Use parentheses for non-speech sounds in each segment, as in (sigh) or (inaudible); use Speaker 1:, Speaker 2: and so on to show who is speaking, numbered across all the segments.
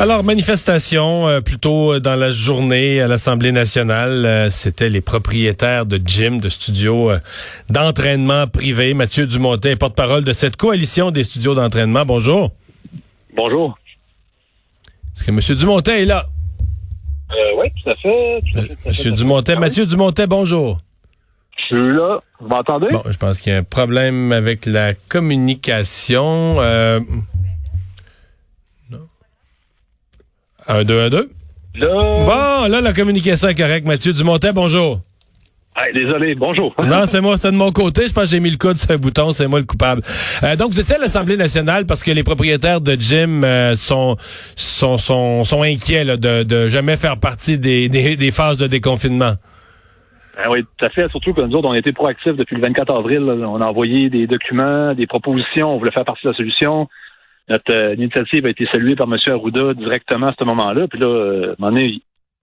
Speaker 1: Alors, manifestation euh, plutôt dans la journée à l'Assemblée nationale. Euh, C'était les propriétaires de gym, de studios euh, d'entraînement privé. Mathieu Dumontet, porte-parole de cette coalition des studios d'entraînement. Bonjour.
Speaker 2: Bonjour.
Speaker 1: Est-ce que M. Dumontet est là?
Speaker 2: Euh, oui, tout à fait. Tout à fait, tout à
Speaker 1: M. Dumontet, Mathieu Dumontet, bonjour.
Speaker 2: Je suis là. Vous m'entendez?
Speaker 1: Bon, je pense qu'il y a un problème avec la communication. Un 2, 1, 2.
Speaker 2: Hello.
Speaker 1: Bon, là, la communication est correcte. Mathieu Dumontet, bonjour.
Speaker 2: Hey, désolé, bonjour. (laughs)
Speaker 1: non, c'est moi, c'était de mon côté. Je pense que j'ai mis le coude sur un bouton, c'est moi le coupable. Euh, donc, vous étiez à l'Assemblée nationale parce que les propriétaires de gym euh, sont, sont, sont, sont, inquiets là, de, de jamais faire partie des, (laughs) des, des phases de déconfinement.
Speaker 2: Ben oui, tout à fait. Surtout que nous autres, on a été proactifs depuis le 24 avril. On a envoyé des documents, des propositions. On voulait faire partie de la solution. Notre euh, initiative a été saluée par M. Arruda directement à ce moment-là. Puis là, euh,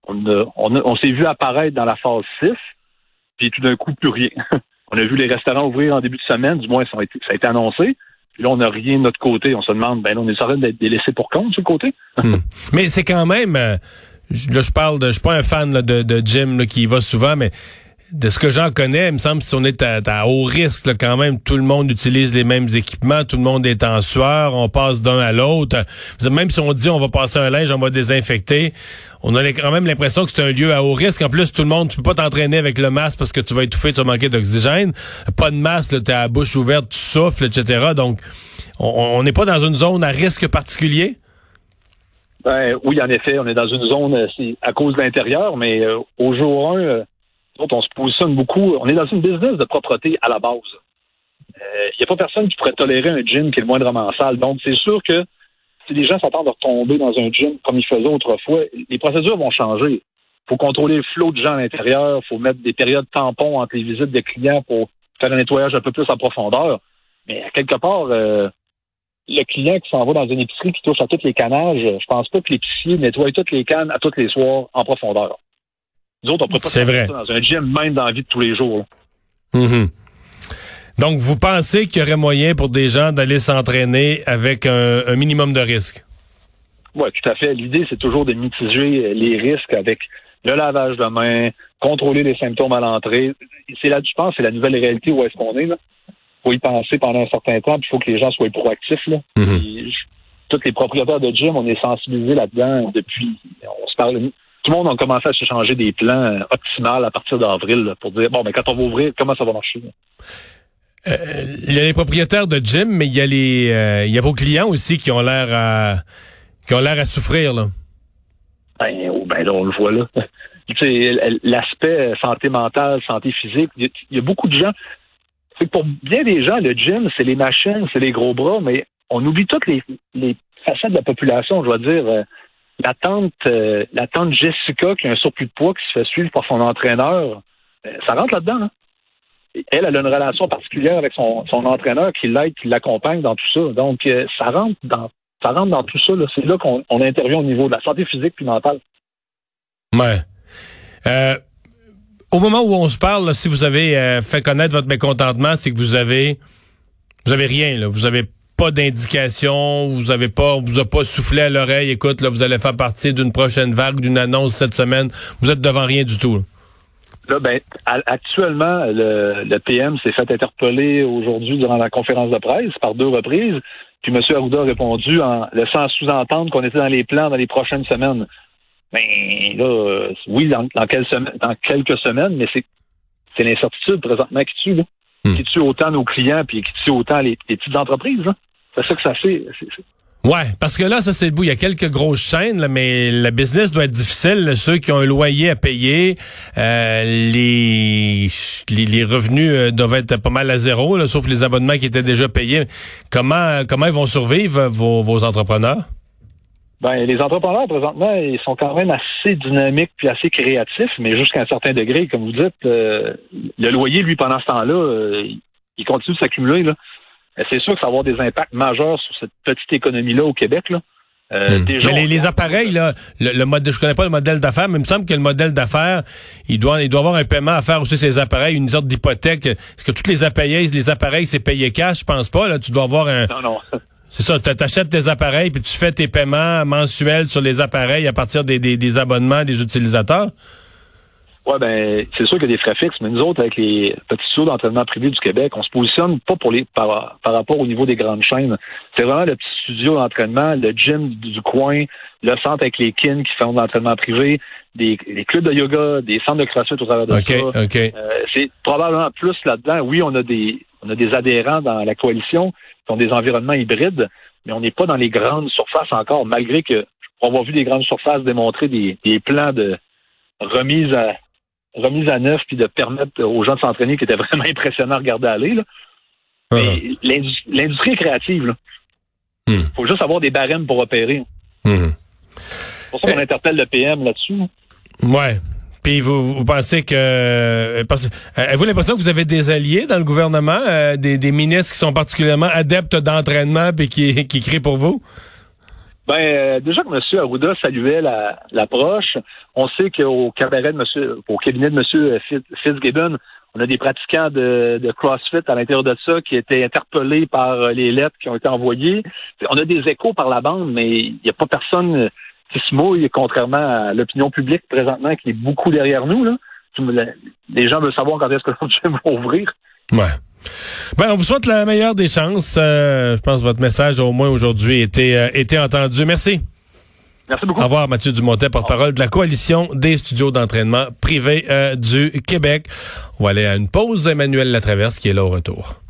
Speaker 2: on, s'est vu apparaître dans la phase 6. Puis tout d'un coup, plus rien. (laughs) on a vu les restaurants ouvrir en début de semaine. Du moins, ça a été, annoncé. Puis là, on n'a rien de notre côté. On se demande, ben là, on est en d'être délaissé pour compte, sur le côté. (laughs)
Speaker 1: Mais c'est quand même, euh, là je parle de, je suis pas un fan de, là, qui y va souvent, mais de ce que j'en connais, il me semble que si on est à, à haut risque, quand même, tout le monde utilise les mêmes équipements, tout le monde est en sueur, on passe d'un à l'autre. Même si on dit on va passer un linge, on va désinfecter, on a quand même l'impression que c'est un lieu à haut risque. En plus, tout le monde, tu peux pas t'entraîner avec le masque parce que tu vas étouffer, tu vas manquer d'oxygène. Pas de masque, là, t'as la bouche ouverte, tu souffles, etc. Donc, on- n'est pas dans une zone à risque particulier?
Speaker 2: Ben, oui, en effet, on est dans une zone, euh, à cause de l'intérieur, mais euh, au jour 1, euh, nous on se positionne beaucoup. On est dans une business de propreté à la base. Il n'y a pas personne qui pourrait tolérer un gym qui est le moindrement sale. Donc, c'est sûr que si les gens s'attendent à retomber dans un gym comme ils faisaient autrefois, les procédures vont changer. Il faut contrôler le flot de gens à l'intérieur. Il faut mettre des périodes tampons entre les visites des clients pour faire un nettoyage un peu plus en profondeur. Mais quelque part, euh, le client qui s'en va dans une épicerie qui touche à tous les cannages, je pense pas que l'épicier nettoie toutes les cannes à tous les soirs en profondeur. Nous autres, on peut pas faire
Speaker 1: vrai.
Speaker 2: ça dans un gym, même dans la vie de tous les jours.
Speaker 1: Mhm. Donc, vous pensez qu'il y aurait moyen pour des gens d'aller s'entraîner avec un, un minimum de risque?
Speaker 2: Oui, tout à fait. L'idée, c'est toujours de mitiger euh, les risques avec le lavage de main, contrôler les symptômes à l'entrée. C'est là, je pense, c'est la nouvelle réalité où est-ce qu'on est. Il faut y penser pendant un certain temps, puis il faut que les gens soient proactifs. Là.
Speaker 1: Mhm.
Speaker 2: Tous les propriétaires de gym, on est sensibilisés là-dedans depuis. On se parle. Tout le monde a commencé à se changer des plans euh, optimales à partir d'avril pour dire bon, mais quand on va ouvrir, comment ça va marcher?
Speaker 1: Euh, il y a les propriétaires de gym, mais il y a les, euh, il y a vos clients aussi qui ont l'air à, qui ont l'air à souffrir, là.
Speaker 2: Ben, oh, ben là, on le voit là. (laughs) Tu sais, L'aspect santé mentale, santé physique, il y, a- il y a beaucoup de gens. C'est que pour bien des gens, le gym, c'est les machines, c'est les gros bras, mais on oublie toutes les, les facettes de la population. Je dois dire, la tante, euh, la tante Jessica qui a un surplus de poids qui se fait suivre par son entraîneur, euh, ça rentre là-dedans. Là. Et Elle, elle a une relation particulière avec son, entraîneur qui l'aide, qui l'accompagne dans tout ça. Donc, euh, ça rentre dans ça rentre dans tout ça. C'est là qu'on on intervient au niveau de la santé physique puis mentale.
Speaker 1: Ouais. Au moment où on se parle, si vous avez fait connaître votre mécontentement, c'est que vous avez, vous avez rien, là. Vous avez pas d'indication, vous avez pas, vous a pas soufflé à l'oreille. Écoute, là, vous allez faire partie d'une prochaine vague, d'une annonce cette semaine. Vous êtes devant rien du tout. là.
Speaker 2: Là, ben, actuellement, le, le PM s'est fait interpeller aujourd'hui durant la conférence de presse par deux reprises. Puis M. Arruda a répondu en laissant sous-entendre qu'on était dans les plans dans les prochaines semaines. Ben là, euh, oui, dans, dans, quelle semaine- dans quelques semaines, mais c'est c'est l'incertitude présentement qui tue, là.
Speaker 1: Hmm.
Speaker 2: Qui tue autant nos clients puis qui tue autant les, les petites entreprises. là. C'est ça que ça fait.
Speaker 1: Ouais, parce que là, ça c'est le bout. Il y a quelques grosses chaînes, là, mais la business doit être difficile. là. Ceux qui ont un loyer à payer, euh, les, les les revenus euh, doivent être pas mal à zéro, là, sauf les abonnements qui étaient déjà payés. Comment comment ils vont survivre euh, vos, vos entrepreneurs?
Speaker 2: Ben, les entrepreneurs, présentement, ils sont quand même assez dynamiques puis assez créatifs, mais jusqu'à un certain degré, comme vous dites, euh, le loyer, lui, pendant ce temps-là, euh, il continue de s'accumuler. C'est sûr que ça va avoir des impacts majeurs sur cette petite économie-là au Québec. Là. Euh,
Speaker 1: Hmm.
Speaker 2: déjà,
Speaker 1: Mais les, les appareils, là, le, le modèle, je connais pas le modèle d'affaires, mais il me semble que le modèle d'affaires, il doit, il doit avoir un paiement à faire aussi ces appareils, une sorte d'hypothèque. Est-ce que toutes les appareils, les appareils, c'est payé cash? Je pense pas. Là, tu dois avoir un,
Speaker 2: Non, non. (laughs)
Speaker 1: C'est ça, t'achètes tes appareils puis tu fais tes paiements mensuels sur les appareils à partir des, des abonnements des utilisateurs?
Speaker 2: Oui, ben, c'est sûr qu'il y a des frais fixes, mais nous autres, avec les petits studios d'entraînement privé du Québec, on se positionne pas pour les par, par rapport au niveau des grandes chaînes. C'est vraiment le petit studio d'entraînement, le gym du coin, le centre avec les kins qui font de l'entraînement privé, des, clubs de yoga, des centres de crossfit au travers de
Speaker 1: ça.
Speaker 2: Euh, c'est probablement plus là-dedans. Oui, on a des on a des adhérents dans la coalition qui ont des environnements hybrides, mais on n'est pas dans les grandes surfaces encore, malgré que on va vu des grandes surfaces démontrer des, des plans de remise à remise à neuf puis de permettre aux gens de s'entraîner qui était (laughs) vraiment impressionnant à regarder aller. Là. Ah. Mais l'industrie est créative. Il hmm. faut juste avoir des barèmes pour opérer. Hmm. C'est pour ça qu'on interpelle le PM là-dessus.
Speaker 1: Ouais. Puis vous, vous pensez que... Euh, avez-vous l'impression que vous avez des alliés dans le gouvernement, euh, des, des, ministres qui sont particulièrement adeptes d'entraînement et qui, qui crient pour vous?
Speaker 2: Ben, euh, déjà que M. Arruda saluait l'approche, on sait qu'au cabaret de monsieur, au cabinet de M. Fitzgibbon, on a des pratiquants de, CrossFit à l'intérieur de ça qui étaient interpellés par euh, les lettres qui ont été envoyées. On a des échos par la bande, mais il n'y a pas personne qui se mouille, contrairement à l'opinion publique présentement qui est beaucoup derrière nous. Là. Les gens veulent savoir quand est-ce que l'autre (laughs) gym va ouvrir.
Speaker 1: Ouais. Ben, on vous souhaite la meilleure des chances. Euh, je pense que votre message, au moins aujourd'hui, était, euh, été entendu. Merci.
Speaker 2: Merci beaucoup.
Speaker 1: Au revoir, Mathieu Dumontet, porte-parole de la Coalition des studios d'entraînement privés euh, du Québec. On va aller à une pause. Emmanuel Latraverse qui est là au retour.